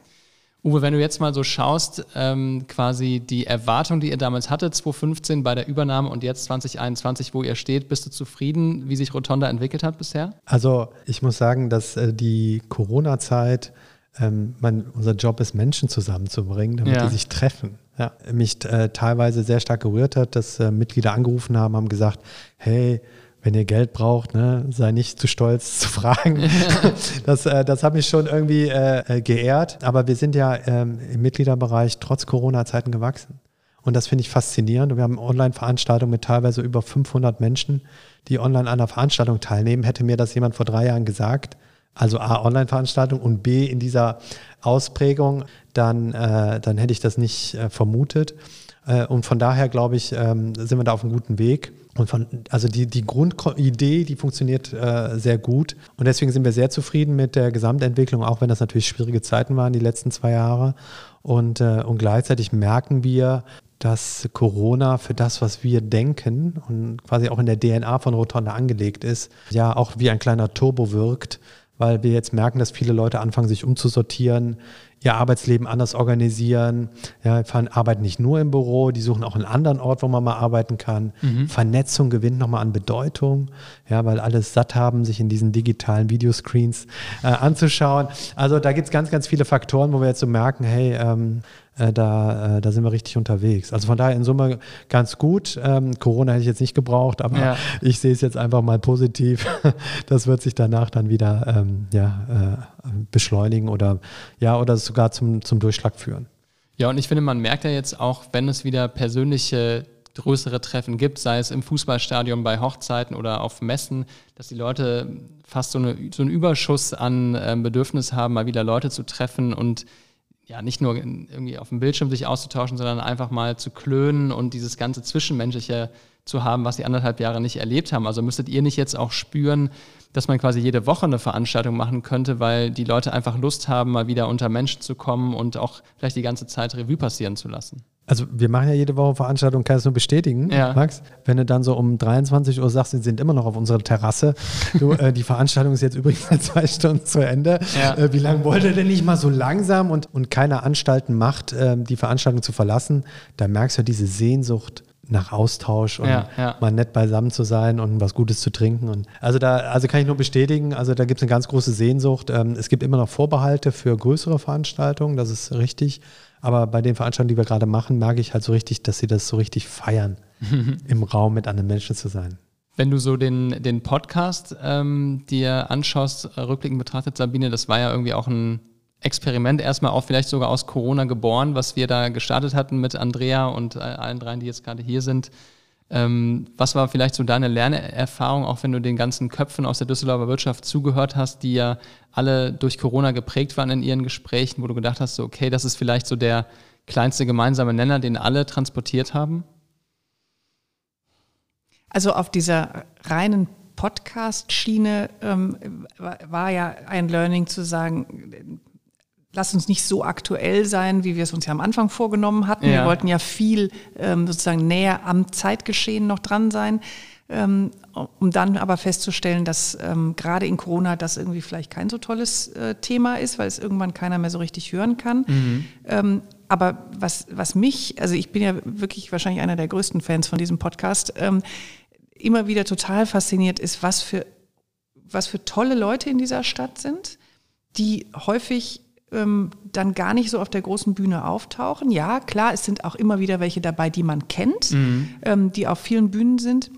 Uwe, wenn du jetzt mal so schaust, ähm, quasi die Erwartung, die ihr damals hattet, 2015 bei der Übernahme und jetzt 2021, wo ihr steht, bist du zufrieden, wie sich Rotonda entwickelt hat bisher? Also ich muss sagen, dass äh, die Corona-Zeit, ähm, unser Job ist, Menschen zusammenzubringen, damit ja. die sich treffen. Ja, mich äh, teilweise sehr stark gerührt hat, dass äh, Mitglieder angerufen haben, haben gesagt, hey, wenn ihr Geld braucht, ne, sei nicht zu stolz zu fragen. das, äh, das hat mich schon irgendwie äh, äh, geehrt. Aber wir sind ja ähm, im Mitgliederbereich trotz Corona-Zeiten gewachsen. Und das finde ich faszinierend. Wir haben Online-Veranstaltungen mit teilweise über 500 Menschen, die online an einer Veranstaltung teilnehmen. Hätte mir das jemand vor drei Jahren gesagt, also A, Online-Veranstaltung und B, in dieser Ausprägung, dann, äh, dann hätte ich das nicht äh, vermutet. Äh, und von daher, glaube ich, ähm, sind wir da auf einem guten Weg. Und von, also die, die Grundidee, die funktioniert äh, sehr gut. Und deswegen sind wir sehr zufrieden mit der Gesamtentwicklung, auch wenn das natürlich schwierige Zeiten waren, die letzten zwei Jahre. Und, äh, und gleichzeitig merken wir, dass Corona für das, was wir denken und quasi auch in der DNA von Rotonda angelegt ist, ja auch wie ein kleiner Turbo wirkt, weil wir jetzt merken, dass viele Leute anfangen, sich umzusortieren, ihr Arbeitsleben anders organisieren. Ja, arbeiten nicht nur im Büro, die suchen auch einen anderen Ort, wo man mal arbeiten kann. Mhm. Vernetzung gewinnt nochmal an Bedeutung, ja, weil alles satt haben, sich in diesen digitalen Videoscreens äh, anzuschauen. Also da gibt es ganz, ganz viele Faktoren, wo wir jetzt so merken, hey, ähm, äh, da, äh, da sind wir richtig unterwegs. Also von daher in Summe ganz gut. Ähm, Corona hätte ich jetzt nicht gebraucht, aber ja. ich sehe es jetzt einfach mal positiv. das wird sich danach dann wieder ähm, ja, äh, beschleunigen oder ja, oder sogar zum, zum Durchschlag führen. Ja, und ich finde, man merkt ja jetzt auch, wenn es wieder persönliche größere Treffen gibt, sei es im Fußballstadion, bei Hochzeiten oder auf Messen, dass die Leute fast so, eine, so einen Überschuss an äh, Bedürfnis haben, mal wieder Leute zu treffen und ja, nicht nur irgendwie auf dem Bildschirm sich auszutauschen, sondern einfach mal zu klönen und dieses ganze Zwischenmenschliche zu haben, was sie anderthalb Jahre nicht erlebt haben. Also müsstet ihr nicht jetzt auch spüren, dass man quasi jede Woche eine Veranstaltung machen könnte, weil die Leute einfach Lust haben, mal wieder unter Menschen zu kommen und auch vielleicht die ganze Zeit Revue passieren zu lassen. Also wir machen ja jede Woche Veranstaltungen, kann es nur bestätigen, ja. Max. Wenn du dann so um 23 Uhr sagst, sie sind immer noch auf unserer Terrasse, du, äh, die Veranstaltung ist jetzt übrigens seit zwei Stunden zu Ende. Ja. Äh, wie lange wollt ihr denn nicht mal so langsam und, und keine Anstalten macht, äh, die Veranstaltung zu verlassen? Da merkst du diese Sehnsucht nach Austausch und ja, ja. mal nett beisammen zu sein und was Gutes zu trinken. Und also da, also kann ich nur bestätigen, also da gibt es eine ganz große Sehnsucht. Ähm, es gibt immer noch Vorbehalte für größere Veranstaltungen, das ist richtig. Aber bei den Veranstaltungen, die wir gerade machen, merke ich halt so richtig, dass sie das so richtig feiern, im Raum mit anderen Menschen zu sein. Wenn du so den, den Podcast ähm, dir anschaust, rückblickend betrachtet, Sabine, das war ja irgendwie auch ein Experiment erstmal auch vielleicht sogar aus Corona geboren, was wir da gestartet hatten mit Andrea und äh, allen dreien, die jetzt gerade hier sind. Ähm, was war vielleicht so deine Lernerfahrung, auch wenn du den ganzen Köpfen aus der Düsseldorfer Wirtschaft zugehört hast, die ja alle durch Corona geprägt waren in ihren Gesprächen, wo du gedacht hast, so, okay, das ist vielleicht so der kleinste gemeinsame Nenner, den alle transportiert haben? Also auf dieser reinen Podcast-Schiene ähm, war ja ein Learning zu sagen, lass uns nicht so aktuell sein, wie wir es uns ja am Anfang vorgenommen hatten. Ja. Wir wollten ja viel ähm, sozusagen näher am Zeitgeschehen noch dran sein. Ähm, um dann aber festzustellen, dass ähm, gerade in Corona das irgendwie vielleicht kein so tolles äh, Thema ist, weil es irgendwann keiner mehr so richtig hören kann. Mhm. Ähm, aber was, was mich, also ich bin ja wirklich wahrscheinlich einer der größten Fans von diesem Podcast, ähm, immer wieder total fasziniert ist, was für, was für tolle Leute in dieser Stadt sind, die häufig ähm, dann gar nicht so auf der großen Bühne auftauchen. Ja, klar, es sind auch immer wieder welche dabei, die man kennt, mhm. ähm, die auf vielen Bühnen sind,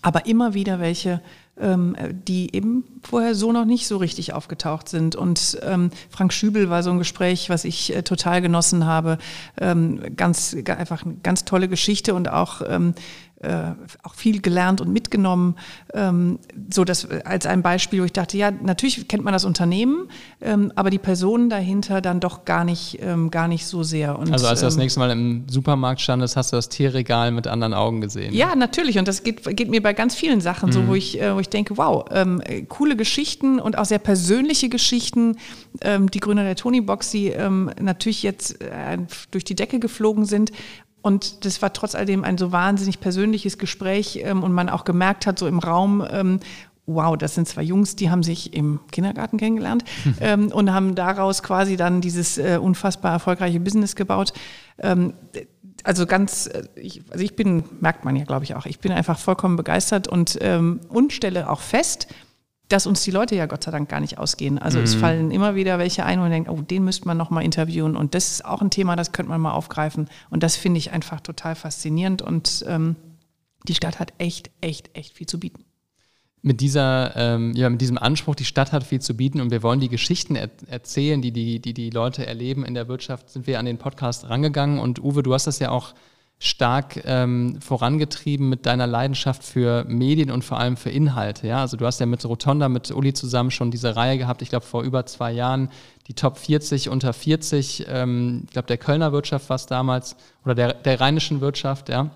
aber immer wieder welche, ähm, die eben vorher so noch nicht so richtig aufgetaucht sind. Und ähm, Frank Schübel war so ein Gespräch, was ich äh, total genossen habe. Ähm, ganz, einfach eine ganz tolle Geschichte und auch ähm, äh, auch viel gelernt und mitgenommen. Ähm, so dass als ein Beispiel, wo ich dachte, ja, natürlich kennt man das Unternehmen, ähm, aber die Personen dahinter dann doch gar nicht, ähm, gar nicht so sehr. Und, also als du das ähm, nächste Mal im Supermarkt standest, hast du das Tierregal mit anderen Augen gesehen. Ja, natürlich. Und das geht, geht mir bei ganz vielen Sachen mhm. so, wo ich, äh, wo ich denke, wow, ähm, coole Geschichten und auch sehr persönliche Geschichten. Ähm, die Gründer der Tony Box, die natürlich jetzt äh, durch die Decke geflogen sind und das war trotz alledem ein so wahnsinnig persönliches Gespräch ähm, und man auch gemerkt hat, so im Raum, ähm, wow, das sind zwei Jungs, die haben sich im Kindergarten kennengelernt ähm, und haben daraus quasi dann dieses äh, unfassbar erfolgreiche Business gebaut. Ähm, also ganz, äh, ich, also ich bin, merkt man ja, glaube ich auch, ich bin einfach vollkommen begeistert und, ähm, und stelle auch fest, dass uns die Leute ja Gott sei Dank gar nicht ausgehen. Also mhm. es fallen immer wieder welche ein und denkt, oh, den müsste man noch mal interviewen. Und das ist auch ein Thema, das könnte man mal aufgreifen. Und das finde ich einfach total faszinierend. Und ähm, die Stadt hat echt, echt, echt viel zu bieten. Mit, dieser, ähm, ja, mit diesem Anspruch, die Stadt hat viel zu bieten und wir wollen die Geschichten er erzählen, die die, die die Leute erleben in der Wirtschaft, sind wir an den Podcast rangegangen. Und Uwe, du hast das ja auch stark ähm, vorangetrieben mit deiner Leidenschaft für Medien und vor allem für Inhalte. Ja? Also du hast ja mit Rotonda, mit Uli zusammen schon diese Reihe gehabt, ich glaube vor über zwei Jahren, die Top 40 unter 40, ähm, ich glaube der Kölner Wirtschaft war es damals, oder der, der rheinischen Wirtschaft, ja.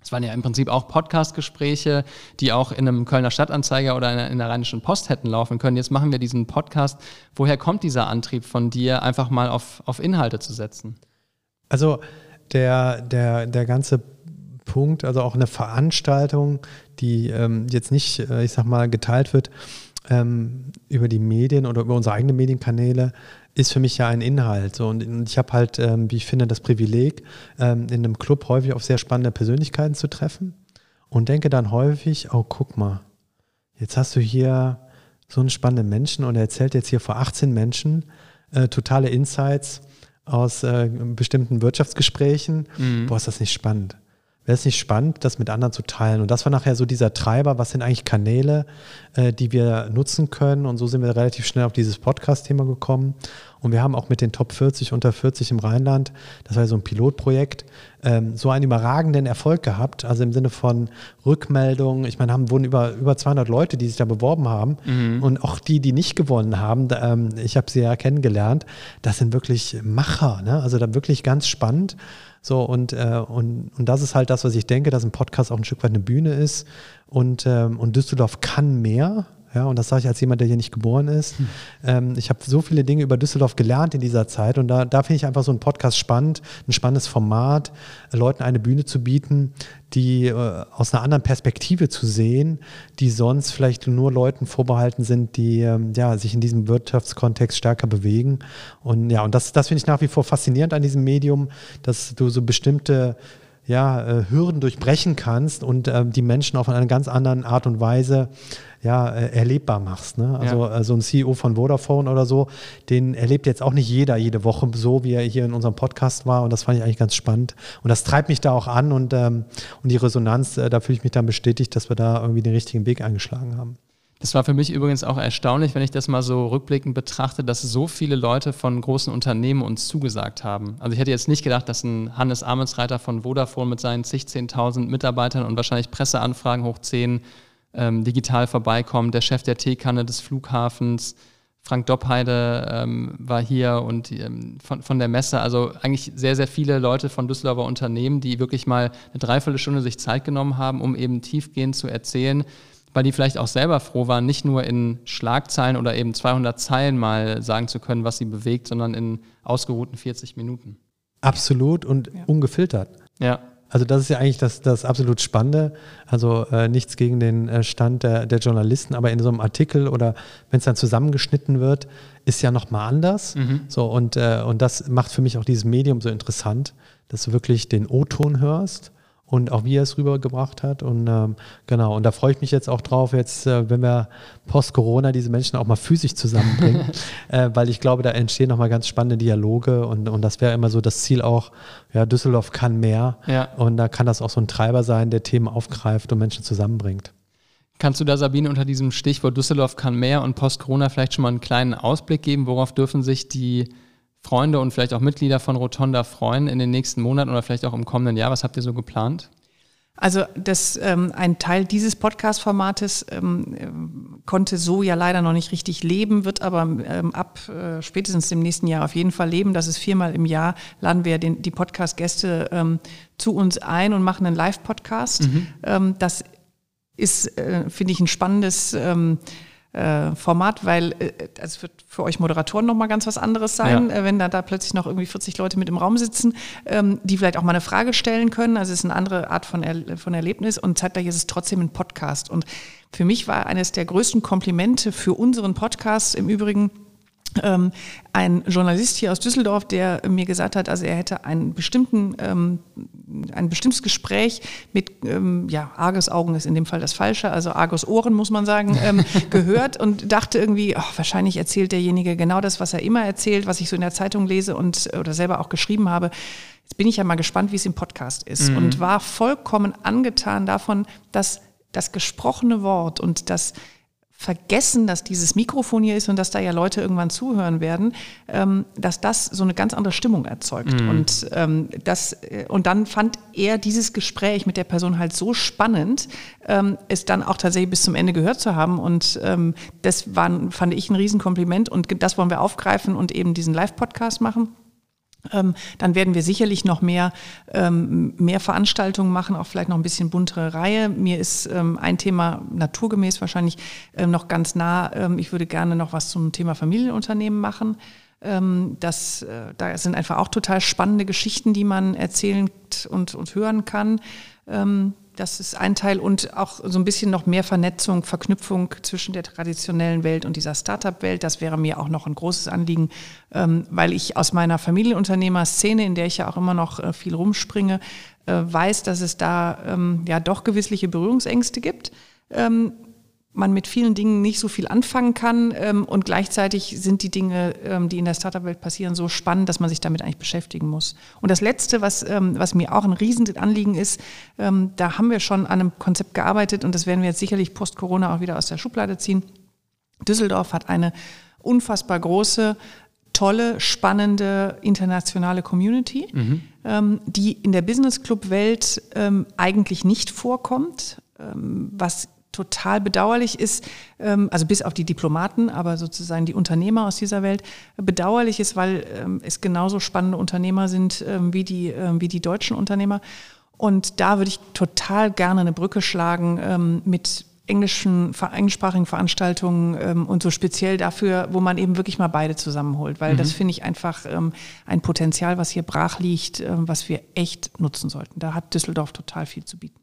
Es waren ja im Prinzip auch Podcast-Gespräche, die auch in einem Kölner Stadtanzeiger oder in, der Rheinischen Post hätten laufen können. Jetzt machen wir diesen Podcast. Woher kommt dieser Antrieb von dir, einfach mal auf, auf Inhalte zu setzen? Also der, der, der ganze Punkt, also auch eine Veranstaltung, die ähm, jetzt nicht, äh, ich sag mal, geteilt wird ähm, über die Medien oder über unsere eigenen Medienkanäle, ist für mich ja ein Inhalt. So. Und ich habe halt, ähm, wie ich finde, das Privileg, ähm, in einem Club häufig auf sehr spannende Persönlichkeiten zu treffen und denke dann häufig, oh, guck mal, jetzt hast du hier so einen spannenden Menschen und er erzählt jetzt hier vor 18 Menschen äh, totale Insights aus äh, bestimmten Wirtschaftsgesprächen. Mhm. Boah, ist das nicht spannend. Wäre es nicht spannend, das mit anderen zu teilen? Und das war nachher so dieser Treiber, was sind eigentlich Kanäle, äh, die wir nutzen können? Und so sind wir relativ schnell auf dieses Podcast-Thema gekommen. Und wir haben auch mit den Top 40 unter 40 im Rheinland, das war so ein Pilotprojekt, ähm, so einen überragenden Erfolg gehabt. Also im Sinne von Rückmeldungen. Ich meine, haben wurden über, über 200 Leute, die sich da beworben haben. Mhm. Und auch die, die nicht gewonnen haben, da, ähm, ich habe sie ja kennengelernt, das sind wirklich Macher. Ne? Also da wirklich ganz spannend. So, und, äh, und, und das ist halt das, was ich denke, dass ein Podcast auch ein Stück weit eine Bühne ist. Und, ähm, und Düsseldorf kann mehr. Ja, und das sage ich als jemand, der hier nicht geboren ist. Hm. Ähm, ich habe so viele Dinge über Düsseldorf gelernt in dieser Zeit und da, da finde ich einfach so einen Podcast spannend, ein spannendes Format, Leuten eine Bühne zu bieten, die äh, aus einer anderen Perspektive zu sehen, die sonst vielleicht nur Leuten vorbehalten sind, die ähm, ja, sich in diesem Wirtschaftskontext stärker bewegen. Und ja, und das, das finde ich nach wie vor faszinierend an diesem Medium, dass du so bestimmte ja, äh, Hürden durchbrechen kannst und äh, die Menschen auf eine ganz andere Art und Weise ja, äh, erlebbar machst. Ne? Also ja. Äh, so ein CEO von Vodafone oder so, den erlebt jetzt auch nicht jeder jede Woche so, wie er hier in unserem Podcast war. Und das fand ich eigentlich ganz spannend. Und das treibt mich da auch an und, ähm, und die Resonanz, äh, da fühle ich mich dann bestätigt, dass wir da irgendwie den richtigen Weg eingeschlagen haben. Das war für mich übrigens auch erstaunlich, wenn ich das mal so rückblickend betrachte, dass so viele Leute von großen Unternehmen uns zugesagt haben. Also ich hätte jetzt nicht gedacht, dass ein Hannes Amensreiter von Vodafone mit seinen zig, 10.000 Mitarbeitern und wahrscheinlich Presseanfragen hoch 10 ähm, digital vorbeikommt. Der Chef der Teekanne des Flughafens, Frank Doppheide ähm, war hier und ähm, von, von der Messe. Also eigentlich sehr, sehr viele Leute von Düsseldorfer Unternehmen, die wirklich mal eine Dreiviertelstunde sich Zeit genommen haben, um eben tiefgehend zu erzählen, weil die vielleicht auch selber froh waren, nicht nur in Schlagzeilen oder eben 200 Zeilen mal sagen zu können, was sie bewegt, sondern in ausgeruhten 40 Minuten. Absolut und ja. ungefiltert. Ja. Also das ist ja eigentlich das, das absolut Spannende. Also äh, nichts gegen den äh, Stand der, der, Journalisten, aber in so einem Artikel oder wenn es dann zusammengeschnitten wird, ist ja nochmal anders. Mhm. So, und, äh, und das macht für mich auch dieses Medium so interessant, dass du wirklich den O-Ton hörst und auch wie er es rübergebracht hat. Und ähm, genau, und da freue ich mich jetzt auch drauf, jetzt, äh, wenn wir post-Corona diese Menschen auch mal physisch zusammenbringen, äh, weil ich glaube, da entstehen nochmal ganz spannende Dialoge und, und das wäre immer so das Ziel auch, ja, Düsseldorf kann mehr ja. und da kann das auch so ein Treiber sein, der Themen aufgreift und Menschen zusammenbringt. Kannst du da, Sabine, unter diesem Stichwort Düsseldorf kann mehr und Post-Corona vielleicht schon mal einen kleinen Ausblick geben? Worauf dürfen sich die Freunde und vielleicht auch Mitglieder von Rotonda freuen in den nächsten Monaten oder vielleicht auch im kommenden Jahr? Was habt ihr so geplant? Also das, ähm, ein Teil dieses Podcast-Formates ähm, konnte so ja leider noch nicht richtig leben, wird aber ähm, ab äh, spätestens dem nächsten Jahr auf jeden Fall leben. Das ist viermal im Jahr, laden wir den, die Podcast-Gäste ähm, zu uns ein und machen einen Live-Podcast. Mhm. Ähm, das ist, äh, finde ich, ein spannendes ähm, äh, Format, weil äh, es wird für euch Moderatoren nochmal ganz was anderes sein, ja. äh, wenn da, da plötzlich noch irgendwie 40 Leute mit im Raum sitzen, ähm, die vielleicht auch mal eine Frage stellen können. Also es ist eine andere Art von, er von Erlebnis und zeitgleich ist es trotzdem ein Podcast. Und für mich war eines der größten Komplimente für unseren Podcast im Übrigen, ähm, ein Journalist hier aus Düsseldorf, der mir gesagt hat, also er hätte einen bestimmten, ähm, ein bestimmtes Gespräch mit, ähm, ja, Argus Augen ist in dem Fall das Falsche, also Argus Ohren muss man sagen, ähm, gehört und dachte irgendwie, oh, wahrscheinlich erzählt derjenige genau das, was er immer erzählt, was ich so in der Zeitung lese und oder selber auch geschrieben habe. Jetzt bin ich ja mal gespannt, wie es im Podcast ist mhm. und war vollkommen angetan davon, dass das gesprochene Wort und das vergessen, dass dieses Mikrofon hier ist und dass da ja Leute irgendwann zuhören werden, ähm, dass das so eine ganz andere Stimmung erzeugt. Mhm. Und, ähm, das, äh, und dann fand er dieses Gespräch mit der Person halt so spannend, ähm, es dann auch tatsächlich bis zum Ende gehört zu haben. Und ähm, das war, fand ich ein Riesenkompliment und das wollen wir aufgreifen und eben diesen Live-Podcast machen. Ähm, dann werden wir sicherlich noch mehr, ähm, mehr Veranstaltungen machen, auch vielleicht noch ein bisschen buntere Reihe. Mir ist ähm, ein Thema naturgemäß wahrscheinlich noch ganz nah. Ich würde gerne noch was zum Thema Familienunternehmen machen. Das, äh, da sind einfach auch total spannende Geschichten, die man erzählen und, und hören kann. Das ist ein Teil und auch so ein bisschen noch mehr Vernetzung, Verknüpfung zwischen der traditionellen Welt und dieser Startup-Welt. Das wäre mir auch noch ein großes Anliegen, ähm, weil ich aus meiner Familienunternehmer-Szene, in der ich ja auch immer noch äh, viel rumspringe, äh, weiß, dass es da ähm, ja doch gewissliche Berührungsängste gibt. Man mit vielen Dingen nicht so viel anfangen kann ähm, und gleichzeitig sind die Dinge, ähm, die in der Startup-Welt passieren, so spannend, dass man sich damit eigentlich beschäftigen muss. Und das Letzte, was, ähm, was mir auch ein Riesenanliegen ist, ähm, da haben wir schon an einem Konzept gearbeitet und das werden wir jetzt sicherlich post-Corona auch wieder aus der Schublade ziehen. Düsseldorf hat eine unfassbar große tolle, spannende internationale Community, mhm. ähm, die in der Business Club Welt ähm, eigentlich nicht vorkommt, was total bedauerlich ist, ähm, also bis auf die Diplomaten, aber sozusagen die Unternehmer aus dieser Welt, bedauerlich ist, weil ähm, es genauso spannende Unternehmer sind ähm, wie, die, wie die deutschen Unternehmer. Und da würde ich total gerne eine Brücke schlagen mit englischen, englischsprachigen Veranstaltungen ähm, und so speziell dafür, wo man eben wirklich mal beide zusammenholt, weil mhm. das finde ich einfach ähm, ein Potenzial, was hier brach liegt, ähm, was wir echt nutzen sollten. Da hat Düsseldorf total viel zu bieten.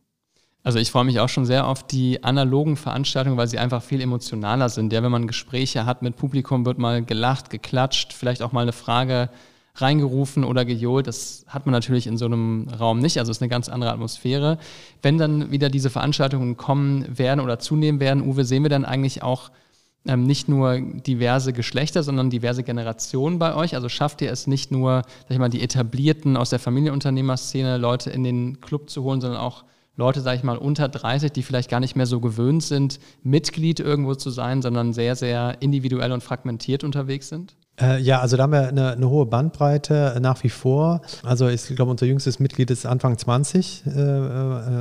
Also ich freue mich auch schon sehr auf die analogen Veranstaltungen, weil sie einfach viel emotionaler sind. Ja, wenn man Gespräche hat mit Publikum, wird mal gelacht, geklatscht, vielleicht auch mal eine Frage reingerufen oder gejohlt. Das hat man natürlich in so einem Raum nicht. Also es ist eine ganz andere Atmosphäre. Wenn dann wieder diese Veranstaltungen kommen werden oder zunehmen werden, Uwe, sehen wir dann eigentlich auch ähm, nicht nur diverse Geschlechter, sondern diverse Generationen bei euch? Also schafft ihr es nicht nur, sag ich mal, die etablierten aus der Familienunternehmerszene Leute in den Club zu holen, sondern auch Leute, sage ich mal, unter 30, die vielleicht gar nicht mehr so gewöhnt sind, Mitglied irgendwo zu sein, sondern sehr, sehr individuell und fragmentiert unterwegs sind? Äh, ja, also da haben wir eine, eine, hohe Bandbreite nach wie vor. Also ich glaube, unser jüngstes Mitglied ist Anfang 20, äh, äh,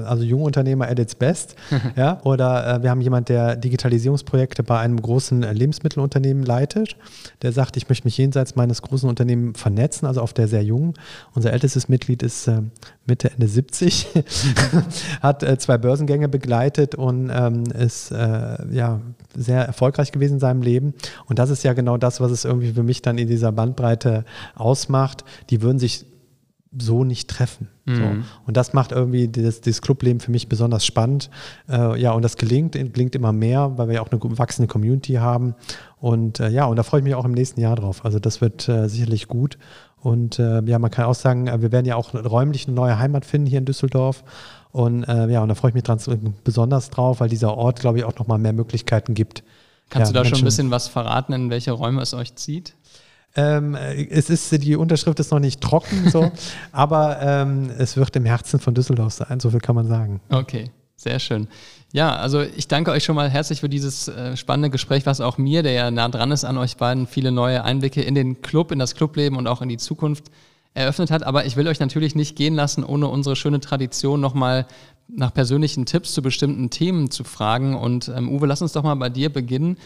also Jungunternehmer at its best. ja, oder äh, wir haben jemanden, der Digitalisierungsprojekte bei einem großen Lebensmittelunternehmen leitet. Der sagt, ich möchte mich jenseits meines großen Unternehmens vernetzen, also auf der sehr jungen. Unser ältestes Mitglied ist äh, Mitte, Ende 70, hat äh, zwei Börsengänge begleitet und ähm, ist ja sehr erfolgreich gewesen in seinem Leben. Und das ist ja genau das, was es irgendwie mich dann in dieser Bandbreite ausmacht. Die würden sich so nicht treffen. Mhm. So. Und das macht irgendwie das, das Clubleben für mich besonders spannend. Äh, ja, und das gelingt, gelingt immer mehr, weil wir ja auch eine wachsende Community haben. Und äh, ja, und da freue ich mich auch im nächsten Jahr drauf. Also das wird äh, sicherlich gut. Und äh, ja, man kann auch sagen, äh, wir werden ja auch räumlich eine neue Heimat finden hier in Düsseldorf. Und äh, ja, und da freue ich mich dran, besonders drauf, weil dieser Ort, glaube ich, auch nochmal mehr Möglichkeiten gibt. Kannst ja, du da schon ein bisschen was verraten, in welche Räume es euch zieht? Ähm, es ist, die Unterschrift ist noch nicht trocken, so, aber ähm, es wird im Herzen von Düsseldorf sein, so viel kann man sagen. Okay, sehr schön. Ja, also ich danke euch schon mal herzlich für dieses äh, spannende Gespräch, was auch mir, der ja nah dran ist an euch beiden, viele neue Einblicke in den Club, in das Clubleben und auch in die Zukunft eröffnet hat. Aber ich will euch natürlich nicht gehen lassen, ohne unsere schöne Tradition nochmal nach persönlichen Tipps zu bestimmten Themen zu fragen. Und ähm, Uwe, lass uns doch mal bei dir beginnen.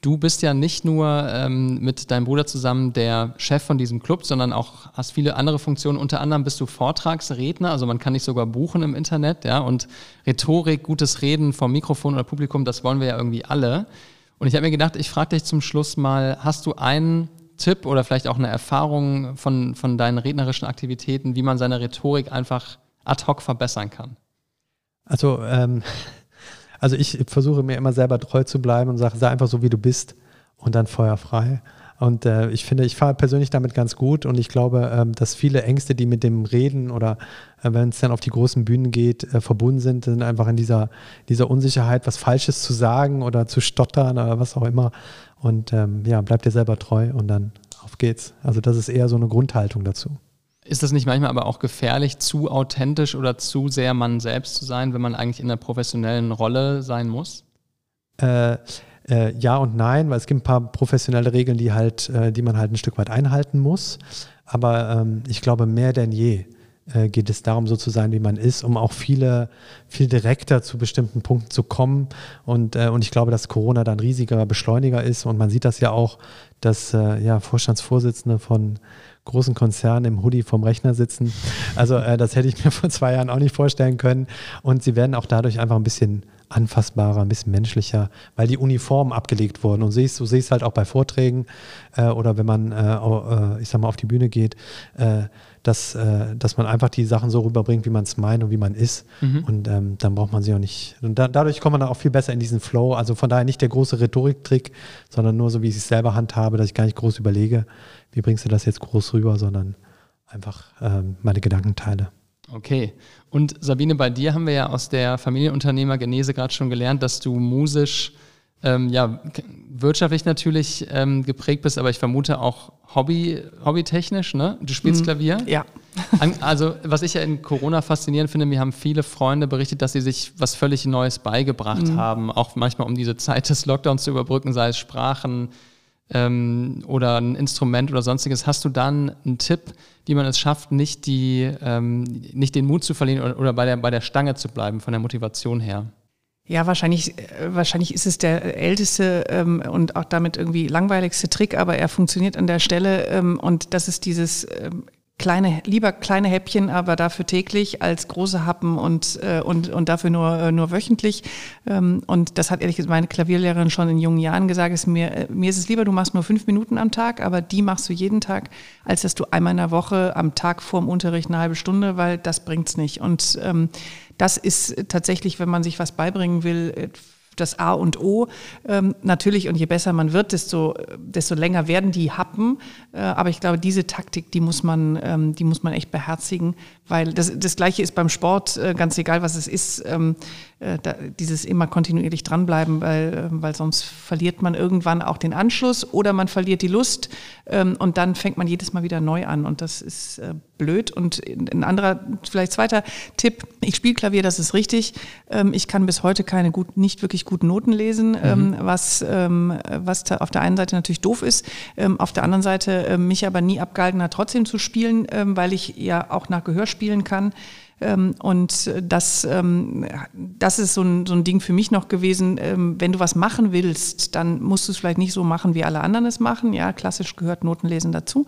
Du bist ja nicht nur ähm, mit deinem Bruder zusammen der Chef von diesem Club, sondern auch hast viele andere Funktionen. Unter anderem bist du Vortragsredner, also man kann dich sogar buchen im Internet, ja. Und Rhetorik, gutes Reden vom Mikrofon oder Publikum, das wollen wir ja irgendwie alle. Und ich habe mir gedacht, ich frage dich zum Schluss mal, hast du einen Tipp oder vielleicht auch eine Erfahrung von, von deinen rednerischen Aktivitäten, wie man seine Rhetorik einfach ad hoc verbessern kann? Also, ähm, also ich versuche mir immer selber treu zu bleiben und sage, sei einfach so, wie du bist und dann feuerfrei. Und äh, ich finde, ich fahre persönlich damit ganz gut und ich glaube, ähm, dass viele Ängste, die mit dem Reden oder äh, wenn es dann auf die großen Bühnen geht, äh, verbunden sind, sind einfach in dieser, dieser Unsicherheit, was Falsches zu sagen oder zu stottern oder was auch immer. Und ähm, ja, bleib dir selber treu und dann auf geht's. Also das ist eher so eine Grundhaltung dazu. Ist das nicht manchmal aber auch gefährlich, zu authentisch oder zu sehr man selbst zu sein, wenn man eigentlich in einer professionellen Rolle sein muss? Äh, äh, ja und nein, weil es gibt ein paar professionelle Regeln, die halt, äh, die man halt ein Stück weit einhalten muss. Aber ähm, ich glaube, mehr denn je äh, geht es darum, so zu sein, wie man ist, um auch viele, viel direkter zu bestimmten Punkten zu kommen. Und, äh, und ich glaube, dass Corona dann riesiger Beschleuniger ist. Und man sieht das ja auch, dass äh, ja, Vorstandsvorsitzende von großen Konzernen im Hoodie vom Rechner sitzen. Also äh, das hätte ich mir vor zwei Jahren auch nicht vorstellen können. Und sie werden auch dadurch einfach ein bisschen anfassbarer, ein bisschen menschlicher, weil die Uniformen abgelegt wurden. Und siehst, du siehst halt auch bei Vorträgen äh, oder wenn man, äh, äh ich sag mal, auf die Bühne geht, äh, dass, äh, dass man einfach die Sachen so rüberbringt, wie man es meint und wie man ist. Mhm. Und ähm, dann braucht man sie auch nicht. Und da, dadurch kommt man dann auch viel besser in diesen Flow. Also von daher nicht der große Rhetoriktrick, sondern nur so, wie ich es selber handhabe, dass ich gar nicht groß überlege, wie bringst du das jetzt groß rüber, sondern einfach ähm, meine Gedanken teile. Okay. Und Sabine, bei dir haben wir ja aus der Familienunternehmergenese gerade schon gelernt, dass du musisch ähm, ja, wirtschaftlich natürlich ähm, geprägt bist, aber ich vermute auch Hobby, hobbytechnisch, ne? Du spielst mhm. Klavier? Ja. Also, was ich ja in Corona faszinierend finde, mir haben viele Freunde berichtet, dass sie sich was völlig Neues beigebracht mhm. haben, auch manchmal um diese Zeit des Lockdowns zu überbrücken, sei es Sprachen, ähm, oder ein Instrument oder sonstiges. Hast du dann einen Tipp, wie man es schafft, nicht, die, ähm, nicht den Mut zu verlieren oder, oder bei, der, bei der Stange zu bleiben, von der Motivation her? Ja, wahrscheinlich, äh, wahrscheinlich ist es der älteste ähm, und auch damit irgendwie langweiligste Trick, aber er funktioniert an der Stelle ähm, und das ist dieses ähm, kleine, lieber kleine Häppchen, aber dafür täglich als große Happen und, äh, und, und dafür nur, äh, nur wöchentlich. Ähm, und das hat ehrlich gesagt meine Klavierlehrerin schon in jungen Jahren gesagt, ist mir, äh, mir ist es lieber, du machst nur fünf Minuten am Tag, aber die machst du jeden Tag, als dass du einmal in der Woche am Tag vorm Unterricht eine halbe Stunde, weil das bringt's nicht. Und ähm, das ist tatsächlich, wenn man sich was beibringen will, äh, das A und O. Ähm, natürlich, und je besser man wird, desto, desto länger werden die Happen. Äh, aber ich glaube, diese Taktik, die muss man, ähm, die muss man echt beherzigen, weil das, das Gleiche ist beim Sport, äh, ganz egal, was es ist. Ähm, äh, da, dieses immer kontinuierlich dranbleiben, weil, äh, weil sonst verliert man irgendwann auch den Anschluss oder man verliert die Lust ähm, und dann fängt man jedes Mal wieder neu an und das ist äh, blöd. Und ein anderer, vielleicht zweiter Tipp, ich spiele Klavier, das ist richtig. Ähm, ich kann bis heute keine gut, nicht wirklich guten Noten lesen, ähm, mhm. was, ähm, was auf der einen Seite natürlich doof ist, ähm, auf der anderen Seite äh, mich aber nie abgehalten hat, trotzdem zu spielen, ähm, weil ich ja auch nach Gehör spielen kann. Ähm, und das, ähm, das ist so ein, so ein Ding für mich noch gewesen. Ähm, wenn du was machen willst, dann musst du es vielleicht nicht so machen, wie alle anderen es machen. Ja, klassisch gehört Notenlesen dazu.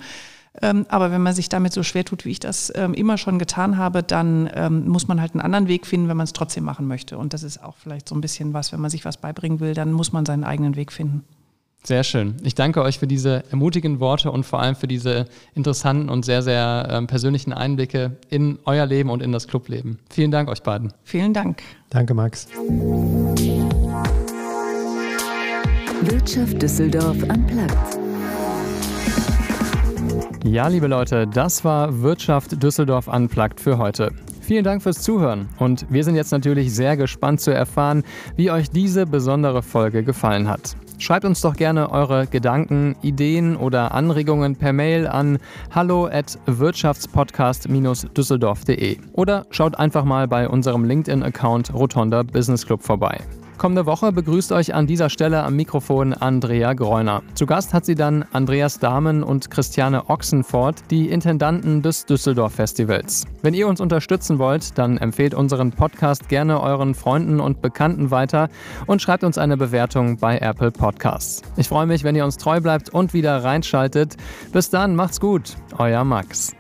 aber wenn man sich damit so schwer tut, wie ich das immer schon getan habe, dann muss man halt einen anderen Weg finden, wenn man es trotzdem machen möchte. Und das ist auch vielleicht so ein bisschen was, wenn man sich was beibringen will, dann muss man seinen eigenen Weg finden. Sehr schön. Ich danke euch für diese ermutigenden Worte und vor allem für diese interessanten und sehr, sehr äh, persönlichen Einblicke in euer Leben und in das Clubleben. Vielen Dank euch beiden. Vielen Dank. Danke, Max. Wirtschaft Düsseldorf am Platz. Ja, liebe Leute, das war Wirtschaft Düsseldorf Unplugged für heute. Vielen Dank fürs Zuhören und wir sind jetzt natürlich sehr gespannt zu erfahren, wie euch diese besondere Folge gefallen hat. Schreibt uns doch gerne eure Gedanken, Ideen oder Anregungen per Mail an hallo at wirtschaftspodcast-düsseldorf.de oder schaut einfach mal bei unserem LinkedIn-Account Rotonda Business Club vorbei. Kommende Woche begrüßt euch an dieser Stelle am Mikrofon Andrea Greuner. Zu Gast hat sie dann Andreas Dahmen und Christiane Ochsenfort, die Intendanten des Düsseldorf Festivals. Wenn ihr uns unterstützen wollt, dann empfehlt unseren Podcast gerne euren Freunden und Bekannten weiter und schreibt uns eine Bewertung bei Apple Podcasts. Ich freue mich, wenn ihr uns treu bleibt und wieder reinschaltet. Bis dann, macht's gut, euer Max.